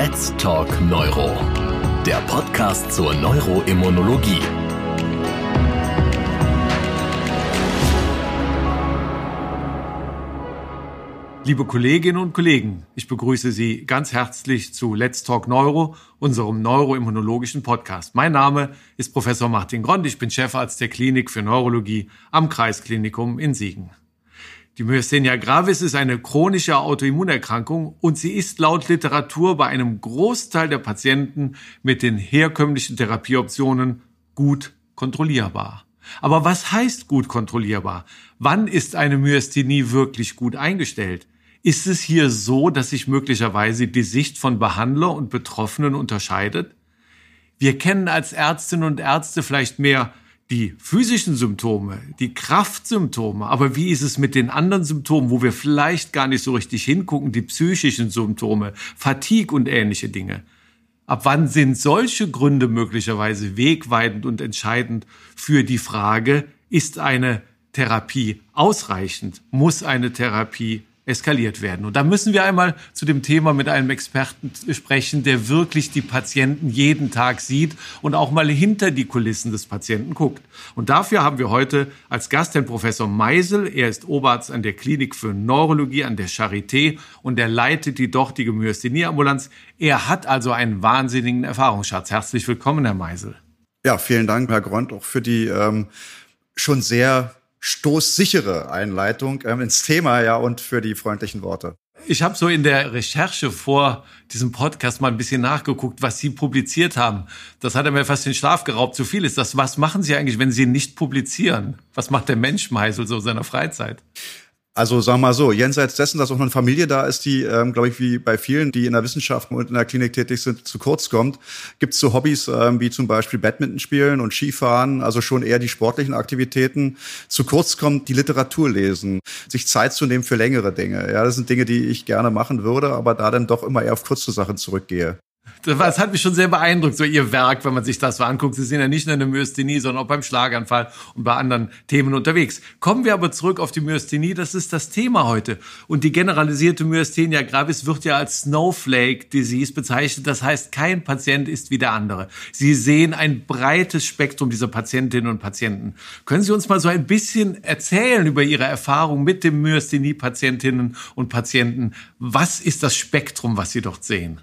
Let's Talk Neuro, der Podcast zur Neuroimmunologie. Liebe Kolleginnen und Kollegen, ich begrüße Sie ganz herzlich zu Let's Talk Neuro, unserem neuroimmunologischen Podcast. Mein Name ist Professor Martin Grond, ich bin Chefarzt der Klinik für Neurologie am Kreisklinikum in Siegen. Die Myasthenia gravis ist eine chronische Autoimmunerkrankung und sie ist laut Literatur bei einem Großteil der Patienten mit den herkömmlichen Therapieoptionen gut kontrollierbar. Aber was heißt gut kontrollierbar? Wann ist eine Myasthenie wirklich gut eingestellt? Ist es hier so, dass sich möglicherweise die Sicht von Behandler und Betroffenen unterscheidet? Wir kennen als Ärztinnen und Ärzte vielleicht mehr die physischen Symptome, die Kraftsymptome, aber wie ist es mit den anderen Symptomen, wo wir vielleicht gar nicht so richtig hingucken, die psychischen Symptome, Fatigue und ähnliche Dinge? Ab wann sind solche Gründe möglicherweise wegweitend und entscheidend für die Frage, ist eine Therapie ausreichend? Muss eine Therapie eskaliert werden. Und da müssen wir einmal zu dem Thema mit einem Experten sprechen, der wirklich die Patienten jeden Tag sieht und auch mal hinter die Kulissen des Patienten guckt. Und dafür haben wir heute als Gast den Professor Meisel. Er ist Oberarzt an der Klinik für Neurologie an der Charité und er leitet die dortige Myasthenie-Ambulanz. Er hat also einen wahnsinnigen Erfahrungsschatz. Herzlich willkommen, Herr Meisel. Ja, vielen Dank, Herr Grond, auch für die ähm, schon sehr stoßsichere Einleitung ähm, ins Thema ja und für die freundlichen Worte. Ich habe so in der Recherche vor diesem Podcast mal ein bisschen nachgeguckt, was Sie publiziert haben. Das hat mir fast den Schlaf geraubt. Zu viel ist das. Was machen Sie eigentlich, wenn Sie nicht publizieren? Was macht der Mensch Meisel so in seiner Freizeit? Also sagen wir mal so, jenseits dessen, dass auch eine Familie da ist, die, ähm, glaube ich, wie bei vielen, die in der Wissenschaft und in der Klinik tätig sind, zu kurz kommt, gibt es so Hobbys ähm, wie zum Beispiel Badminton spielen und Skifahren, also schon eher die sportlichen Aktivitäten. Zu kurz kommt die Literatur lesen, sich Zeit zu nehmen für längere Dinge. Ja, das sind Dinge, die ich gerne machen würde, aber da dann doch immer eher auf kurze Sachen zurückgehe. Das hat mich schon sehr beeindruckt, so ihr Werk, wenn man sich das so anguckt. Sie sind ja nicht nur in der Myasthenie, sondern auch beim Schlaganfall und bei anderen Themen unterwegs. Kommen wir aber zurück auf die Myasthenie. Das ist das Thema heute. Und die generalisierte Myasthenia gravis wird ja als Snowflake Disease bezeichnet. Das heißt, kein Patient ist wie der andere. Sie sehen ein breites Spektrum dieser Patientinnen und Patienten. Können Sie uns mal so ein bisschen erzählen über Ihre Erfahrung mit dem Myasthenie-Patientinnen und Patienten? Was ist das Spektrum, was Sie dort sehen?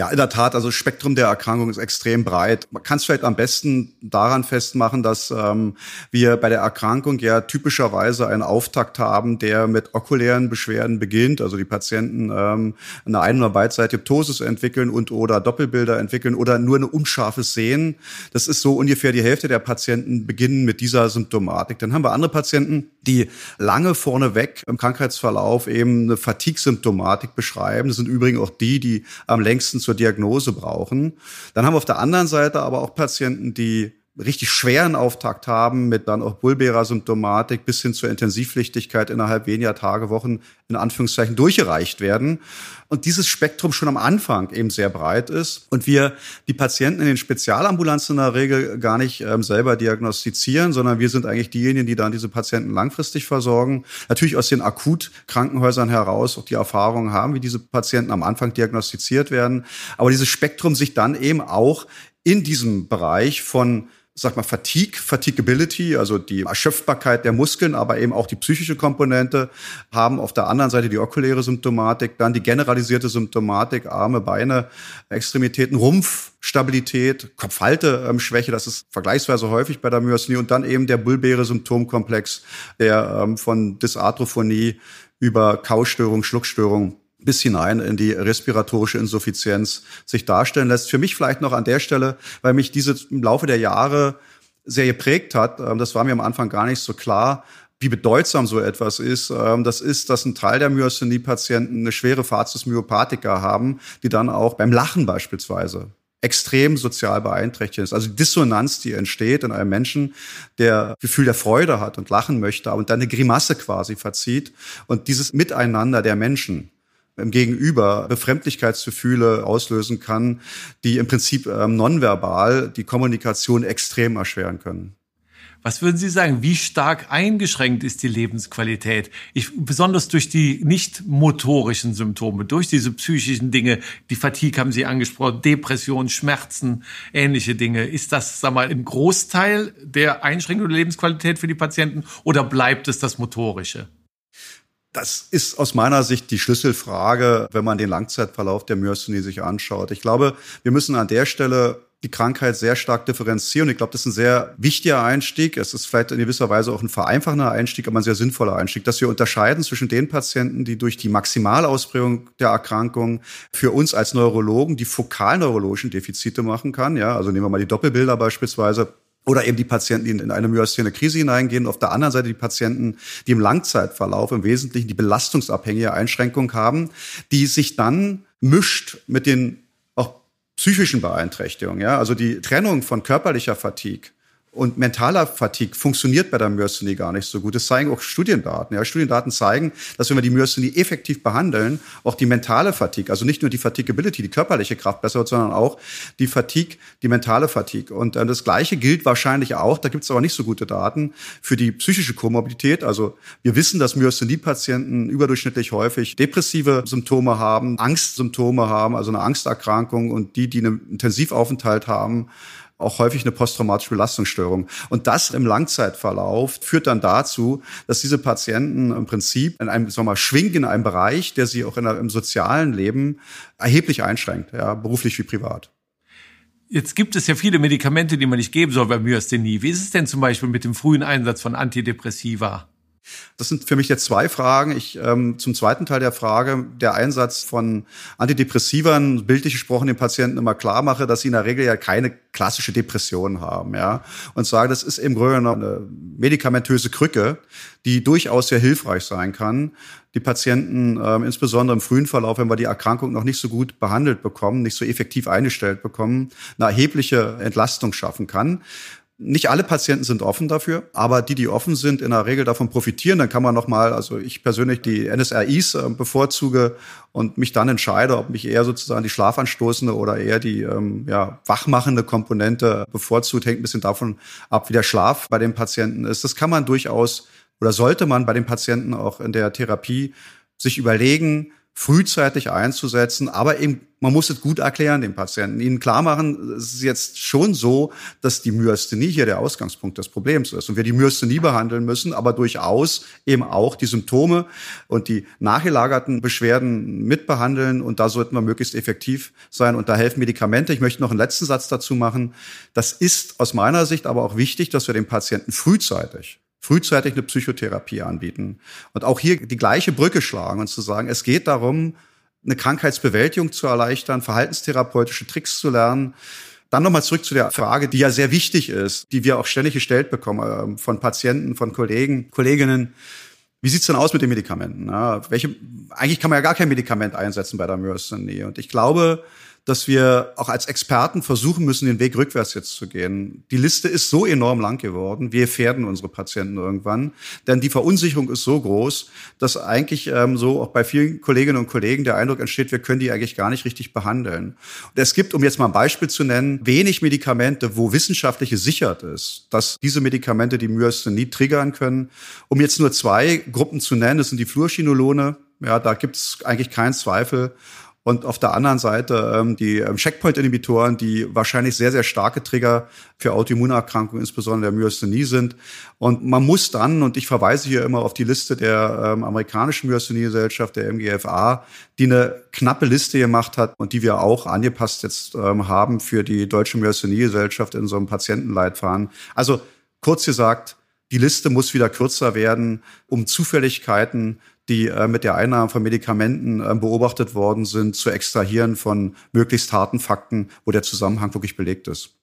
Ja, in der Tat, also Spektrum der Erkrankung ist extrem breit. Man kann es vielleicht am besten daran festmachen, dass ähm, wir bei der Erkrankung ja typischerweise einen Auftakt haben, der mit okulären Beschwerden beginnt. Also die Patienten ähm, eine Ein- oder beidseitige Ptosis entwickeln und oder Doppelbilder entwickeln oder nur eine unscharfes Sehen. Das ist so ungefähr die Hälfte der Patienten beginnen mit dieser Symptomatik. Dann haben wir andere Patienten, die lange vorneweg im Krankheitsverlauf eben eine Fatigue-Symptomatik beschreiben. Das sind übrigens auch die, die am längsten zur Diagnose brauchen. Dann haben wir auf der anderen Seite aber auch Patienten, die richtig schweren Auftakt haben mit dann auch bulbärer Symptomatik bis hin zur Intensivpflichtigkeit innerhalb weniger Tage, Wochen in Anführungszeichen durchgereicht werden. Und dieses Spektrum schon am Anfang eben sehr breit ist und wir die Patienten in den Spezialambulanzen in der Regel gar nicht ähm, selber diagnostizieren, sondern wir sind eigentlich diejenigen, die dann diese Patienten langfristig versorgen. Natürlich aus den Akutkrankenhäusern heraus auch die Erfahrungen haben, wie diese Patienten am Anfang diagnostiziert werden. Aber dieses Spektrum sich dann eben auch in diesem Bereich von sag mal, Fatigue, Fatigability, also die Erschöpfbarkeit der Muskeln, aber eben auch die psychische Komponente, haben auf der anderen Seite die okuläre Symptomatik, dann die generalisierte Symptomatik, Arme, Beine, Extremitäten, Rumpf, Stabilität, Kopfhalteschwäche, das ist vergleichsweise häufig bei der Myasthenie und dann eben der bulbäre Symptomkomplex, der ähm, von Dysarthrophonie über Kaustörung, Schluckstörung bis hinein in die respiratorische Insuffizienz sich darstellen lässt. Für mich vielleicht noch an der Stelle, weil mich diese im Laufe der Jahre sehr geprägt hat, ähm, das war mir am Anfang gar nicht so klar, wie bedeutsam so etwas ist. Ähm, das ist, dass ein Teil der Myasthenie-Patienten eine schwere Facies myopathica haben, die dann auch beim Lachen beispielsweise extrem sozial beeinträchtigt ist. Also die Dissonanz, die entsteht in einem Menschen, der Gefühl der Freude hat und lachen möchte und dann eine Grimasse quasi verzieht. Und dieses Miteinander der Menschen, im Gegenüber Befremdlichkeitsgefühle auslösen kann, die im Prinzip ähm, nonverbal die Kommunikation extrem erschweren können. Was würden Sie sagen? Wie stark eingeschränkt ist die Lebensqualität? Ich, besonders durch die nicht motorischen Symptome, durch diese psychischen Dinge, die Fatigue haben Sie angesprochen, Depression, Schmerzen, ähnliche Dinge. Ist das, sag mal, ein Großteil der Einschränkung der Lebensqualität für die Patienten oder bleibt es das Motorische? Das ist aus meiner Sicht die Schlüsselfrage, wenn man den Langzeitverlauf der Myasthenie sich anschaut. Ich glaube, wir müssen an der Stelle die Krankheit sehr stark differenzieren. Ich glaube, das ist ein sehr wichtiger Einstieg. Es ist vielleicht in gewisser Weise auch ein vereinfachender Einstieg, aber ein sehr sinnvoller Einstieg, dass wir unterscheiden zwischen den Patienten, die durch die Maximalausprägung der Erkrankung für uns als Neurologen die fokalneurologischen Defizite machen kann. Ja, also nehmen wir mal die Doppelbilder beispielsweise. Oder eben die Patienten, die in eine myasthene Krise hineingehen. Auf der anderen Seite die Patienten, die im Langzeitverlauf im Wesentlichen die belastungsabhängige Einschränkung haben, die sich dann mischt mit den psychischen Beeinträchtigungen. Ja? Also die Trennung von körperlicher Fatigue und mentaler Fatigue funktioniert bei der Myasthenie gar nicht so gut. Das zeigen auch Studiendaten. Ja, Studiendaten zeigen, dass wenn wir die Myasthenie effektiv behandeln, auch die mentale Fatigue, also nicht nur die Fatigability, die körperliche Kraft besser wird, sondern auch die Fatigue, die mentale Fatigue. Und äh, das Gleiche gilt wahrscheinlich auch, da gibt es aber nicht so gute Daten, für die psychische Komorbidität. Also wir wissen, dass Myasthenie-Patienten überdurchschnittlich häufig depressive Symptome haben, Angstsymptome haben, also eine Angsterkrankung und die, die einen Intensivaufenthalt haben, auch häufig eine posttraumatische Belastungsstörung. Und das im Langzeitverlauf führt dann dazu, dass diese Patienten im Prinzip in einem, sagen wir mal, schwingen in einem Bereich, der sie auch in, im sozialen Leben erheblich einschränkt, ja, beruflich wie privat. Jetzt gibt es ja viele Medikamente, die man nicht geben soll bei Myasthenie. Wie ist es denn zum Beispiel mit dem frühen Einsatz von Antidepressiva? Das sind für mich jetzt zwei Fragen. Ich ähm, zum zweiten Teil der Frage, der Einsatz von Antidepressivern, bildlich gesprochen, den Patienten immer klar mache, dass sie in der Regel ja keine klassische Depression haben, ja, und sage, das ist im Grunde eine medikamentöse Krücke, die durchaus sehr hilfreich sein kann. Die Patienten, ähm, insbesondere im frühen Verlauf, wenn wir die Erkrankung noch nicht so gut behandelt bekommen, nicht so effektiv eingestellt bekommen, eine erhebliche Entlastung schaffen kann. Nicht alle Patienten sind offen dafür, aber die, die offen sind, in der Regel davon profitieren. Dann kann man nochmal, also ich persönlich die NSRIs äh, bevorzuge und mich dann entscheide, ob mich eher sozusagen die schlafanstoßende oder eher die ähm, ja, wachmachende Komponente bevorzugt, hängt ein bisschen davon ab, wie der Schlaf bei den Patienten ist. Das kann man durchaus oder sollte man bei den Patienten auch in der Therapie sich überlegen, frühzeitig einzusetzen, aber eben, man muss es gut erklären, den Patienten, ihnen klar machen, es ist jetzt schon so, dass die Myasthenie hier der Ausgangspunkt des Problems ist und wir die Myasthenie behandeln müssen, aber durchaus eben auch die Symptome und die nachgelagerten Beschwerden mitbehandeln und da sollten wir möglichst effektiv sein und da helfen Medikamente. Ich möchte noch einen letzten Satz dazu machen. Das ist aus meiner Sicht aber auch wichtig, dass wir den Patienten frühzeitig frühzeitig eine Psychotherapie anbieten. Und auch hier die gleiche Brücke schlagen und zu sagen, es geht darum, eine Krankheitsbewältigung zu erleichtern, verhaltenstherapeutische Tricks zu lernen. Dann nochmal zurück zu der Frage, die ja sehr wichtig ist, die wir auch ständig gestellt bekommen äh, von Patienten, von Kollegen, Kolleginnen. Wie sieht's denn aus mit den Medikamenten? Ja, welche, eigentlich kann man ja gar kein Medikament einsetzen bei der Myasthenie. Und ich glaube, dass wir auch als Experten versuchen müssen, den Weg rückwärts jetzt zu gehen. Die Liste ist so enorm lang geworden, wir gefährden unsere Patienten irgendwann, denn die Verunsicherung ist so groß, dass eigentlich ähm, so auch bei vielen Kolleginnen und Kollegen der Eindruck entsteht, wir können die eigentlich gar nicht richtig behandeln. Und es gibt, um jetzt mal ein Beispiel zu nennen, wenig Medikamente, wo wissenschaftlich gesichert ist, dass diese Medikamente die Myasthenie triggern können. Um jetzt nur zwei Gruppen zu nennen, das sind die Fluorchinolone, ja, da gibt es eigentlich keinen Zweifel. Und auf der anderen Seite ähm, die ähm, Checkpoint-Inhibitoren, die wahrscheinlich sehr, sehr starke Trigger für Autoimmunerkrankungen, insbesondere der Myasthenie sind. Und man muss dann, und ich verweise hier immer auf die Liste der ähm, amerikanischen Myasthenie-Gesellschaft, der MGFA, die eine knappe Liste gemacht hat und die wir auch angepasst jetzt ähm, haben für die Deutsche Myasthenie-Gesellschaft in so einem Patientenleitfaden. Also kurz gesagt, die Liste muss wieder kürzer werden, um Zufälligkeiten die äh, mit der Einnahme von Medikamenten äh, beobachtet worden sind, zu extrahieren von möglichst harten Fakten, wo der Zusammenhang wirklich belegt ist.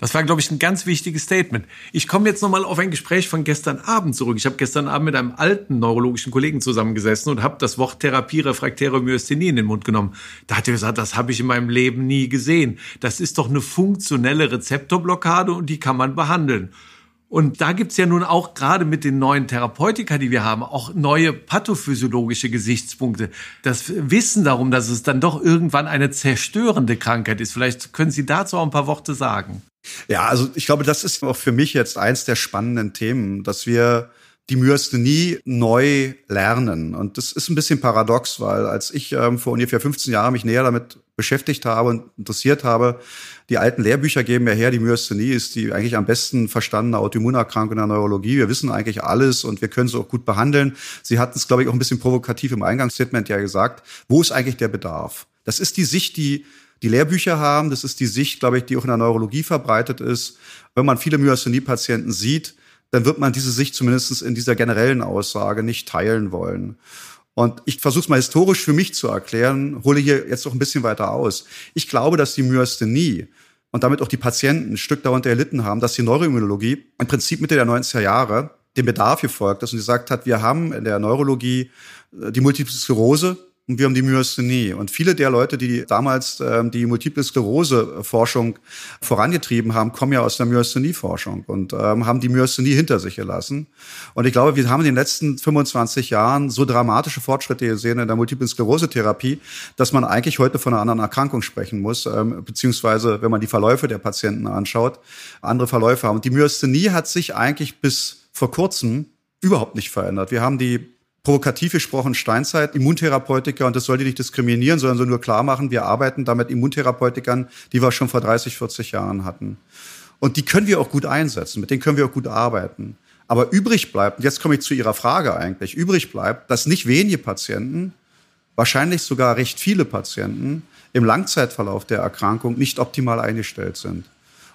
Das war, glaube ich, ein ganz wichtiges Statement. Ich komme jetzt nochmal auf ein Gespräch von gestern Abend zurück. Ich habe gestern Abend mit einem alten neurologischen Kollegen zusammengesessen und habe das Wort Therapie refraktäre Myasthenie in den Mund genommen. Da hat er gesagt, das habe ich in meinem Leben nie gesehen. Das ist doch eine funktionelle Rezeptorblockade und die kann man behandeln. Und da gibt's ja nun auch gerade mit den neuen Therapeutika, die wir haben, auch neue pathophysiologische Gesichtspunkte. Das Wissen darum, dass es dann doch irgendwann eine zerstörende Krankheit ist. Vielleicht können Sie dazu auch ein paar Worte sagen. Ja, also ich glaube, das ist auch für mich jetzt eins der spannenden Themen, dass wir die Myasthenie neu lernen. Und das ist ein bisschen paradox, weil als ich ähm, vor ungefähr 15 Jahren mich näher damit beschäftigt habe und interessiert habe, die alten Lehrbücher geben ja her, die Myasthenie ist die eigentlich am besten verstandene Autoimmunerkrankung in der Neurologie. Wir wissen eigentlich alles und wir können sie auch gut behandeln. Sie hatten es, glaube ich, auch ein bisschen provokativ im Eingangsstatement ja gesagt. Wo ist eigentlich der Bedarf? Das ist die Sicht, die die Lehrbücher haben. Das ist die Sicht, glaube ich, die auch in der Neurologie verbreitet ist. Wenn man viele Myasthenie-Patienten sieht, dann wird man diese Sicht zumindest in dieser generellen Aussage nicht teilen wollen. Und ich versuche es mal historisch für mich zu erklären, hole hier jetzt noch ein bisschen weiter aus. Ich glaube, dass die Myasthenie und damit auch die Patienten ein Stück darunter erlitten haben, dass die Neuroimmunologie im Prinzip Mitte der 90er Jahre dem Bedarf gefolgt ist und gesagt hat, wir haben in der Neurologie äh, die Multiple Sklerose, und wir haben die Myasthenie. Und viele der Leute, die damals ähm, die Multiple Sklerose-Forschung vorangetrieben haben, kommen ja aus der Myasthenie-Forschung und ähm, haben die Myasthenie hinter sich gelassen. Und ich glaube, wir haben in den letzten 25 Jahren so dramatische Fortschritte gesehen in der Multiple Sklerose-Therapie, dass man eigentlich heute von einer anderen Erkrankung sprechen muss, ähm, beziehungsweise wenn man die Verläufe der Patienten anschaut, andere Verläufe haben. Und die Myasthenie hat sich eigentlich bis vor kurzem überhaupt nicht verändert. Wir haben die provokativ gesprochen Steinzeit, Immuntherapeutika, und das sollte nicht diskriminieren, sondern so nur klar machen, wir arbeiten da mit Immuntherapeutikern, die wir schon vor 30, 40 Jahren hatten. Und die können wir auch gut einsetzen, mit denen können wir auch gut arbeiten. Aber übrig bleibt, und jetzt komme ich zu Ihrer Frage eigentlich, übrig bleibt, dass nicht wenige Patienten, wahrscheinlich sogar recht viele Patienten im Langzeitverlauf der Erkrankung nicht optimal eingestellt sind.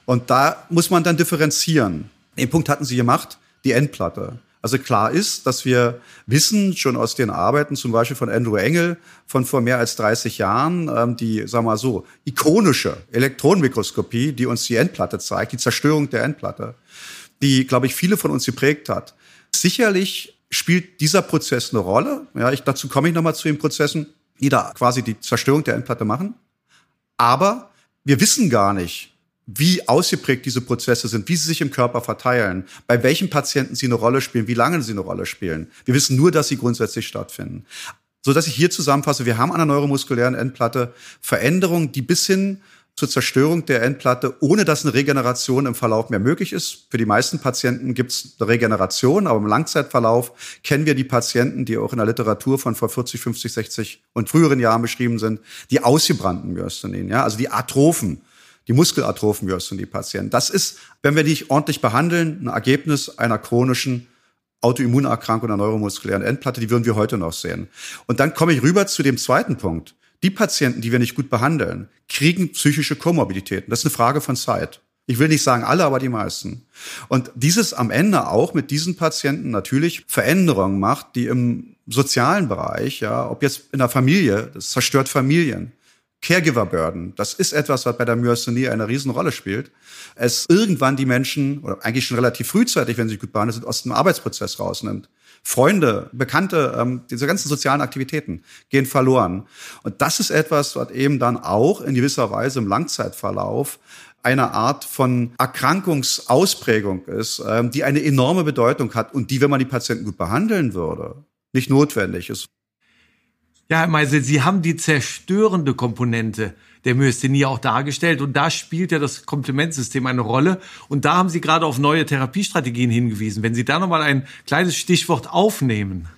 Und da muss man dann differenzieren. Den Punkt hatten Sie gemacht, die Endplatte. Also klar ist, dass wir wissen, schon aus den Arbeiten zum Beispiel von Andrew Engel von vor mehr als 30 Jahren, ähm, die, sagen wir mal so, ikonische Elektronenmikroskopie, die uns die Endplatte zeigt, die Zerstörung der Endplatte, die, glaube ich, viele von uns geprägt hat. Sicherlich spielt dieser Prozess eine Rolle. Ja, ich, dazu komme ich nochmal zu den Prozessen, die da quasi die Zerstörung der Endplatte machen. Aber wir wissen gar nicht, wie ausgeprägt diese Prozesse sind, wie sie sich im Körper verteilen, bei welchen Patienten sie eine Rolle spielen, wie lange sie eine Rolle spielen. Wir wissen nur, dass sie grundsätzlich stattfinden. So dass ich hier zusammenfasse, wir haben an der neuromuskulären Endplatte Veränderungen, die bis hin zur Zerstörung der Endplatte, ohne dass eine Regeneration im Verlauf mehr möglich ist. Für die meisten Patienten gibt es eine Regeneration, aber im Langzeitverlauf kennen wir die Patienten, die auch in der Literatur von vor 40, 50, 60 und früheren Jahren beschrieben sind, die ausgebrannten Myasthenen, ja, also die Atrophen die Muskelatrophenmyasthenie Patienten. Das ist, wenn wir die ordentlich behandeln, ein Ergebnis einer chronischen Autoimmunerkrankung der neuromuskulären Endplatte, die würden wir heute noch sehen. Und dann komme ich rüber zu dem zweiten Punkt. Die Patienten, die wir nicht gut behandeln, kriegen psychische Komorbiditäten. Das ist eine Frage von Zeit. Ich will nicht sagen alle, aber die meisten. Und dieses am Ende auch mit diesen Patienten natürlich Veränderungen macht, die im sozialen Bereich, ja, ob jetzt in der Familie, das zerstört Familien, Caregiver Burden, das ist etwas, was bei der Myasthenie eine Riesenrolle spielt. Es irgendwann die Menschen, oder eigentlich schon relativ frühzeitig, wenn sie gut behandelt sind, aus dem Arbeitsprozess rausnimmt. Freunde, Bekannte, ähm, diese ganzen sozialen Aktivitäten gehen verloren. Und das ist etwas, was eben dann auch in gewisser Weise im Langzeitverlauf eine Art von Erkrankungsausprägung ist, ähm, die eine enorme Bedeutung hat und die, wenn man die Patienten gut behandeln würde, nicht notwendig ist. Ja, Herr Meisel, Sie haben die zerstörende Komponente der Myasthenie auch dargestellt und da spielt ja das Komplementsystem eine Rolle und da haben Sie gerade auf neue Therapiestrategien hingewiesen. Wenn Sie da nochmal ein kleines Stichwort aufnehmen.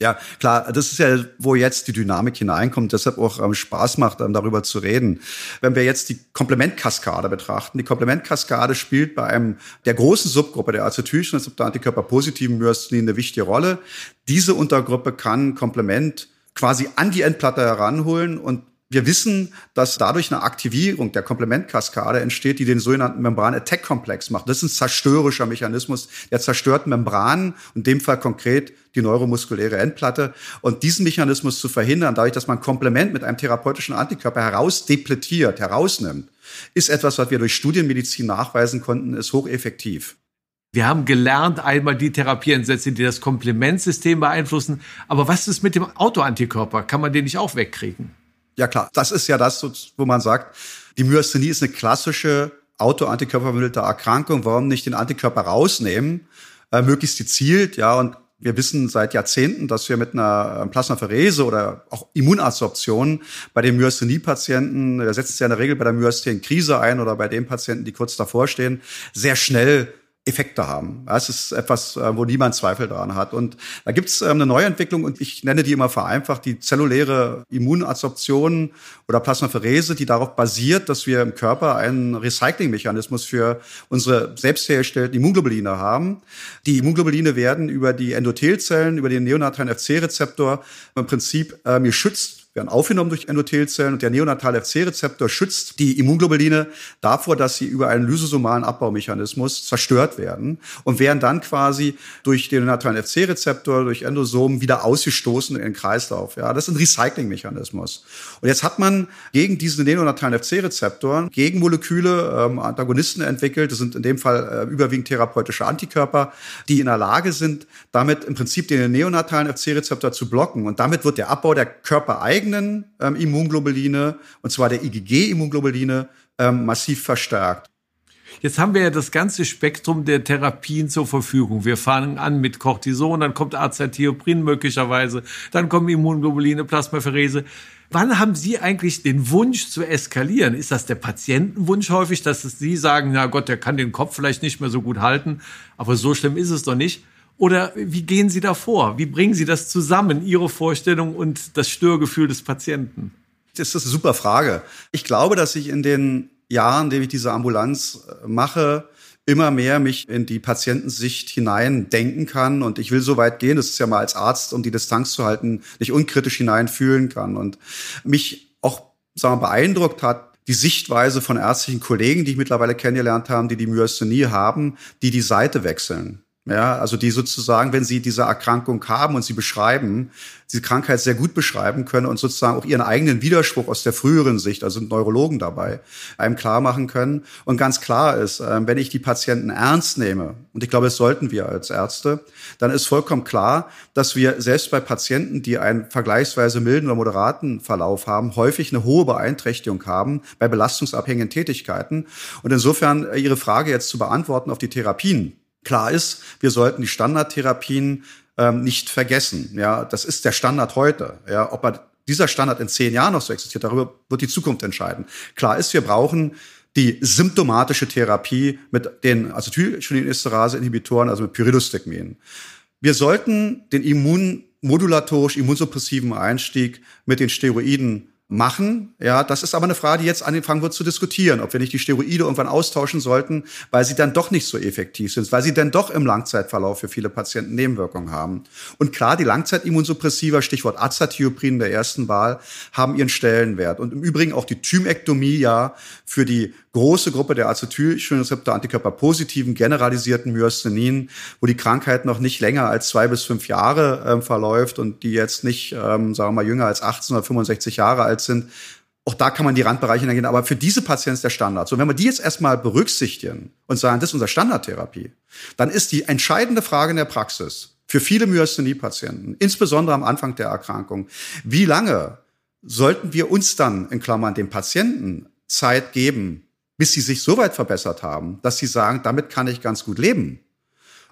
Ja, klar, das ist ja, wo jetzt die Dynamik hineinkommt, deshalb auch ähm, Spaß macht, ähm, darüber zu reden. Wenn wir jetzt die Komplementkaskade betrachten, die Komplementkaskade spielt bei einem der großen Subgruppe der azetylichen und antikörperpositiven Myasthenie eine wichtige Rolle. Diese Untergruppe kann Komplement quasi an die Endplatte heranholen und wir wissen, dass dadurch eine Aktivierung der Komplementkaskade entsteht, die den sogenannten Membran-Attack-Komplex macht. Das ist ein zerstörerischer Mechanismus, der zerstört Membranen, in dem Fall konkret die neuromuskuläre Endplatte. Und diesen Mechanismus zu verhindern, dadurch, dass man Komplement mit einem therapeutischen Antikörper herausdepletiert, herausnimmt, ist etwas, was wir durch Studienmedizin nachweisen konnten, ist hocheffektiv. Wir haben gelernt, einmal die Therapieansätze, die das Komplementsystem beeinflussen. Aber was ist mit dem Autoantikörper? Kann man den nicht auch wegkriegen? Ja klar, das ist ja das, wo man sagt, die Myasthenie ist eine klassische autoantikörpervermittelte Erkrankung. Warum nicht den Antikörper rausnehmen, äh, möglichst gezielt, ja, und Wir wissen seit Jahrzehnten, dass wir mit einer Plasmapherese oder auch Immunadsorption bei den Myasthenie-Patienten, da setzt sich ja in der Regel bei der Myasthenie-Krise ein oder bei den Patienten, die kurz davor stehen, sehr schnell Effekte haben. Das ist etwas, äh, wo niemand Zweifel daran hat. Und da gibt es ähm, eine Neuentwicklung und ich nenne die immer vereinfacht die zelluläre Immunadsorption oder Plasmapherese, die darauf basiert, dass wir im Körper einen Recyclingmechanismus für unsere selbst hergestellten Immunglobuline haben. Die Immunglobuline werden über die Endothelzellen, über den neonatalen FC-Rezeptor im Prinzip äh, geschützt werden aufgenommen durch Endothelzellen und der neonatale FC-Rezeptor schützt die Immunglobuline davor, dass sie über einen lysosomalen Abbaumechanismus zerstört werden und werden dann quasi durch den neonatalen FC-Rezeptor, durch Endosomen wieder ausgestoßen in den Kreislauf. Ja, das ist ein Recyclingmechanismus. Und jetzt hat man gegen diesen neonatalen FC-Rezeptor Gegenmoleküle, ähm, Antagonisten entwickelt. Das sind in dem Fall äh, überwiegend therapeutische Antikörper, die in der Lage sind, damit im Prinzip den neonatalen FC-Rezeptor zu blocken. Und damit wird der Abbau der körpereigenen eigenen ähm, Immunglobuline, und zwar der IgG-Immunglobuline, ähm, massiv verstärkt. Jetzt haben wir ja das ganze Spektrum der Therapien zur Verfügung. Wir fangen an mit Cortison, dann kommt Azathioprin möglicherweise, dann kommen Immunglobuline, Plasmapherese. Wann haben Sie eigentlich den Wunsch zu eskalieren? Ist das der Patientenwunsch häufig, dass Sie sagen, na Gott, der kann den Kopf vielleicht nicht mehr so gut halten, aber so schlimm ist es doch nicht? Oder wie gehen Sie da vor? Wie bringen Sie das zusammen, Ihre Vorstellung und das Störgefühl des Patienten? Das ist eine super Frage. Ich glaube, dass ich in den Jahren, in denen ich diese Ambulanz äh, mache, immer mehr mich in die Patientensicht hinein denken kann. Und ich will so weit gehen, das ist ja mal als Arzt, um die Distanz zu halten, nicht unkritisch hineinfühlen kann. Und mich auch sagen wir, beeindruckt hat, die Sichtweise von ärztlichen Kollegen, die ich mittlerweile kennengelernt habe, die die Myasthenie haben, die die Seite wechseln. Ja, also die sozusagen, wenn sie diese Erkrankung haben und sie beschreiben, diese Krankheit sehr gut beschreiben können und sozusagen auch ihren eigenen Widerspruch aus der früheren Sicht, also sind Neurologen dabei, einem klar machen können. Und ganz klar ist, ähm, wenn ich die Patienten ernst nehme, und ich glaube, es sollten wir als Ärzte, dann ist vollkommen klar, dass wir selbst bei Patienten, die einen vergleichsweise milden oder moderaten Verlauf haben, häufig eine hohe Beeinträchtigung haben bei belastungsabhängigen Tätigkeiten. Und insofern äh, Ihre Frage jetzt zu beantworten auf die Therapien Klar ist, wir sollten die Standardtherapien ähm, nicht vergessen. Ja, das ist der Standard heute. Ja, ob er dieser Standard in zehn Jahren noch so existiert, darüber wird die Zukunft entscheiden. Klar ist, wir brauchen die symptomatische Therapie mit den Acetylcholinesterase-Inhibitoren, also mit Pyridostigmin. Wir sollten den immunmodulatorisch immunsuppressiven Einstieg mit den Steroiden machen. Ja, das ist aber eine Frage, die jetzt angefangen wird zu diskutieren, ob wir nicht die Steroide irgendwann austauschen sollten, weil sie dann doch nicht so effektiv sind, weil sie dann doch im Langzeitverlauf für viele Patienten Nebenwirkungen haben. Und klar, die Langzeitimmunsuppressiva, Stichwort Azathioprin der ersten Wahl, haben ihren Stellenwert. Und im Übrigen auch die Thymektomie ja für die große Gruppe der Acetylcholinreceptor-Antikörper-positiven generalisierten Myasthenien, wo die Krankheit noch nicht länger als zwei bis fünf Jahre ähm, verläuft und die jetzt nicht, ähm, sagen wir mal, jünger als 18 oder 65 Jahre alt sind. Auch da kann man die Randbereiche gehen, aber für diese Patienten ist der Standard. So, wenn wir die jetzt erstmal berücksichtigen und sagen, das ist unsere Standardtherapie, dann ist die entscheidende Frage in der Praxis für viele Myasthenie-Patienten, insbesondere am Anfang der Erkrankung, wie lange sollten wir uns dann, in Klammern, dem Patienten Zeit geben, bis sie sich so weit verbessert haben, dass sie sagen, damit kann ich ganz gut leben.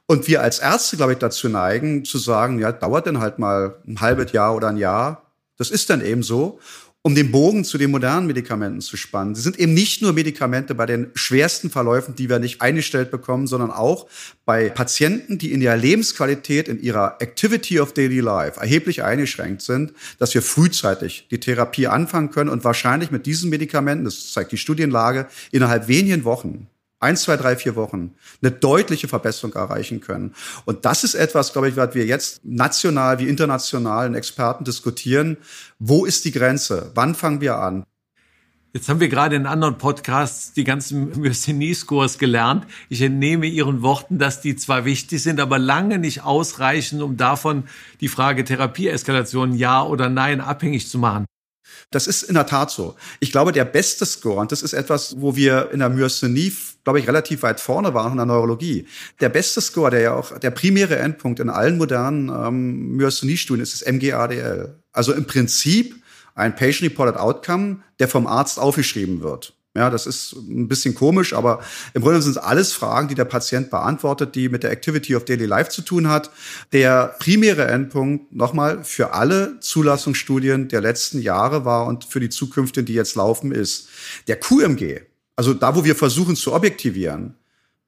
Und wir als Ärzte, glaube ich, dazu neigen, zu sagen, ja, dauert denn halt mal ein halbes Jahr oder ein Jahr. Das ist dann eben so um den Bogen zu den modernen Medikamenten zu spannen. Sie sind eben nicht nur Medikamente bei den schwersten Verläufen, die wir nicht eingestellt bekommen, sondern auch bei Patienten, die in ihrer Lebensqualität, in ihrer Activity of Daily Life erheblich eingeschränkt sind, dass wir frühzeitig die Therapie anfangen können und wahrscheinlich mit diesen Medikamenten, das zeigt die Studienlage, innerhalb wenigen Wochen ein, zwei, drei, vier Wochen eine deutliche Verbesserung erreichen können. Und das ist etwas, glaube ich, was wir jetzt national wie internationalen Experten diskutieren. Wo ist die Grenze? Wann fangen wir an? Jetzt haben wir gerade in anderen Podcasts die ganzen Myasthenie-Scores gelernt. Ich entnehme Ihren Worten, dass die zwar wichtig sind, aber lange nicht ausreichen, um davon die Frage Therapieeskalation ja oder nein abhängig zu machen. Das ist in der Tat so. Ich glaube, der beste Score, und das ist etwas, wo wir in der Myasthenie, glaube ich, relativ weit vorne waren in der Neurologie. Der beste Score, der ja auch der primäre Endpunkt in allen modernen ähm, Myasthenie-Studien ist, das MGADL. Also im Prinzip ein Patient-Reported Outcome, der vom Arzt aufgeschrieben wird. Ja, das ist ein bisschen komisch, aber im Grunde sind es alles Fragen, die der Patient beantwortet, die mit der Activity of Daily Life zu tun hat. Der primäre Endpunkt nochmal für alle Zulassungsstudien der letzten Jahre war und für die zukünftigen, die jetzt laufen, ist der QMG. Also da, wo wir versuchen zu objektivieren,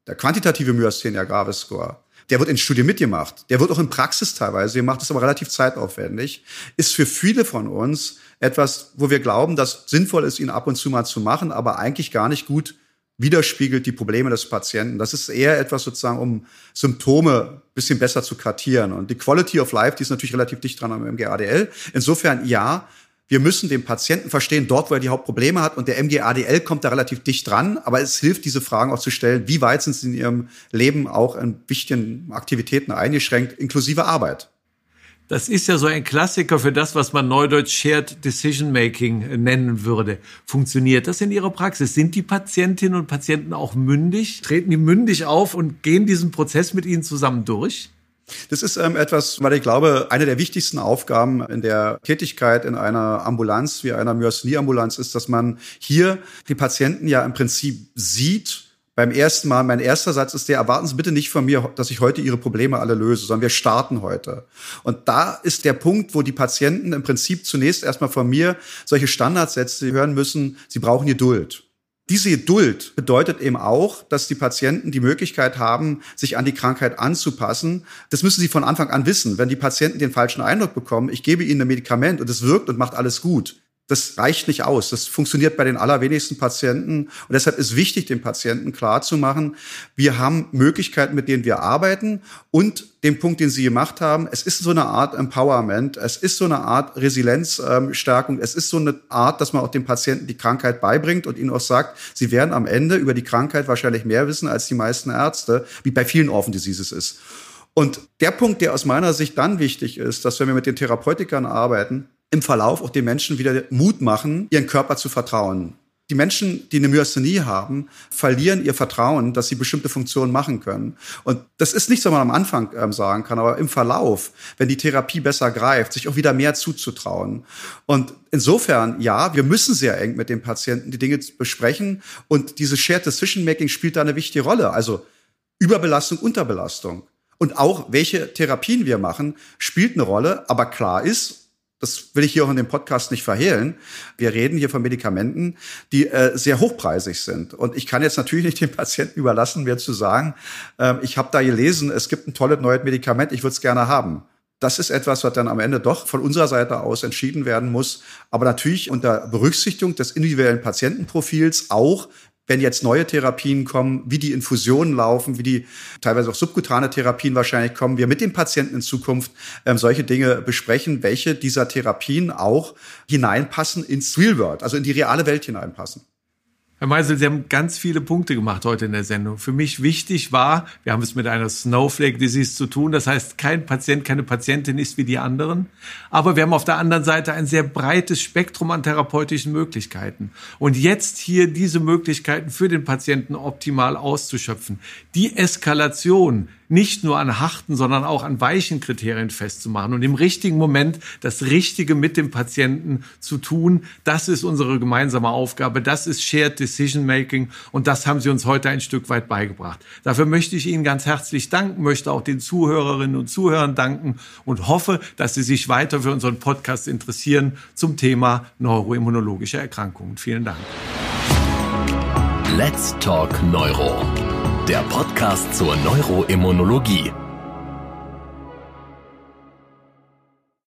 der quantitative Myasthenia Gravis Score, der wird in Studien mitgemacht. Der wird auch in Praxis teilweise gemacht, ist aber relativ zeitaufwendig. Ist für viele von uns etwas, wo wir glauben, dass sinnvoll ist, ihn ab und zu mal zu machen, aber eigentlich gar nicht gut widerspiegelt die Probleme des Patienten. Das ist eher etwas sozusagen, um Symptome bisschen besser zu kartieren. Und die Quality of Life, die ist natürlich relativ dicht dran am MGADL. Insofern ja, wir müssen den Patienten verstehen, dort, wo er die Hauptprobleme hat. Und der MGADL kommt da relativ dicht dran. Aber es hilft, diese Fragen auch zu stellen. Wie weit sind sie in ihrem Leben auch in wichtigen Aktivitäten eingeschränkt, inklusive Arbeit? Das ist ja so ein Klassiker für das, was man neudeutsch Shared Decision Making nennen würde. Funktioniert das in Ihrer Praxis? Sind die Patientinnen und Patienten auch mündig? Treten die mündig auf und gehen diesen Prozess mit Ihnen zusammen durch? Das ist ähm, etwas, weil ich glaube, eine der wichtigsten Aufgaben in der Tätigkeit in einer Ambulanz wie einer Myasthenie-Ambulanz ist, dass man hier die Patienten ja im Prinzip sieht beim ersten Mal, mein erster Satz ist der, erwarten Sie bitte nicht von mir, dass ich heute Ihre Probleme alle löse, sondern wir starten heute. Und da ist der Punkt, wo die Patienten im Prinzip zunächst erstmal von mir solche Standardsätze hören müssen, sie brauchen Geduld. Diese Geduld bedeutet eben auch, dass die Patienten die Möglichkeit haben, sich an die Krankheit anzupassen. Das müssen sie von Anfang an wissen. Wenn die Patienten den falschen Eindruck bekommen, ich gebe ihnen ein Medikament und es wirkt und macht alles gut, das reicht nicht aus. Das funktioniert bei den allerwenigsten Patienten. Und deshalb ist wichtig, den Patienten klarzumachen, wir haben Möglichkeiten, mit denen wir arbeiten und den Punkt, den Sie gemacht haben, es ist so eine Art Empowerment, es ist so eine Art Resilienzstärkung, es ist so eine Art, dass man auch dem Patienten die Krankheit beibringt und ihnen auch sagt, sie werden am Ende über die Krankheit wahrscheinlich mehr wissen als die meisten Ärzte, wie bei vielen Orphan Diseases ist. Und der Punkt, der aus meiner Sicht dann wichtig ist, dass wenn wir mit den Therapeutikern arbeiten, im Verlauf auch den Menschen wieder Mut machen, ihren Körper zu vertrauen. Die Menschen, die eine Myasthenie haben, verlieren ihr Vertrauen, dass sie bestimmte Funktionen machen können. Und das ist nichts, was man am Anfang ähm, sagen kann, aber im Verlauf, wenn die Therapie besser greift, sich auch wieder mehr zuzutrauen. Und insofern, ja, wir müssen sehr eng mit den Patienten die Dinge besprechen. Und diese Shared Decision Making spielt da eine wichtige Rolle. Also Überbelastung, Unterbelastung. Und auch welche Therapien wir machen, spielt eine Rolle. Aber klar ist, das will ich hier auch in dem Podcast nicht verhehlen. Wir reden hier von Medikamenten, die äh, sehr hochpreisig sind. Und ich kann jetzt natürlich nicht dem Patienten überlassen, mir zu sagen, äh, ich habe da gelesen, es gibt ein tolles neues Medikament, ich würde es gerne haben. Das ist etwas, was dann am Ende doch von unserer Seite aus entschieden werden muss. Aber natürlich unter Berücksichtigung des individuellen Patientenprofils auch wenn jetzt neue Therapien kommen, wie die Infusionen laufen, wie die teilweise auch subkutane Therapien wahrscheinlich kommen, wir mit dem Patienten in Zukunft ähm, solche Dinge besprechen, welche dieser Therapien auch hineinpassen ins Real World, also in die reale Welt hineinpassen. Herr Meisel, Sie haben ganz viele Punkte gemacht heute in der Sendung. Für mich wichtig war, wir haben es mit einer Snowflake Disease zu tun. Das heißt, kein Patient, keine Patientin ist wie die anderen. Aber wir haben auf der anderen Seite ein sehr breites Spektrum an therapeutischen Möglichkeiten. Und jetzt hier diese Möglichkeiten für den Patienten optimal auszuschöpfen. Die Eskalation, nicht nur an harten, sondern auch an weichen Kriterien festzumachen und im richtigen Moment das Richtige mit dem Patienten zu tun. Das ist unsere gemeinsame Aufgabe. Das ist Shared Decision Making und das haben Sie uns heute ein Stück weit beigebracht. Dafür möchte ich Ihnen ganz herzlich danken, möchte auch den Zuhörerinnen und Zuhörern danken und hoffe, dass Sie sich weiter für unseren Podcast interessieren zum Thema neuroimmunologische Erkrankungen. Vielen Dank. Let's Talk Neuro der Podcast zur Neuroimmunologie.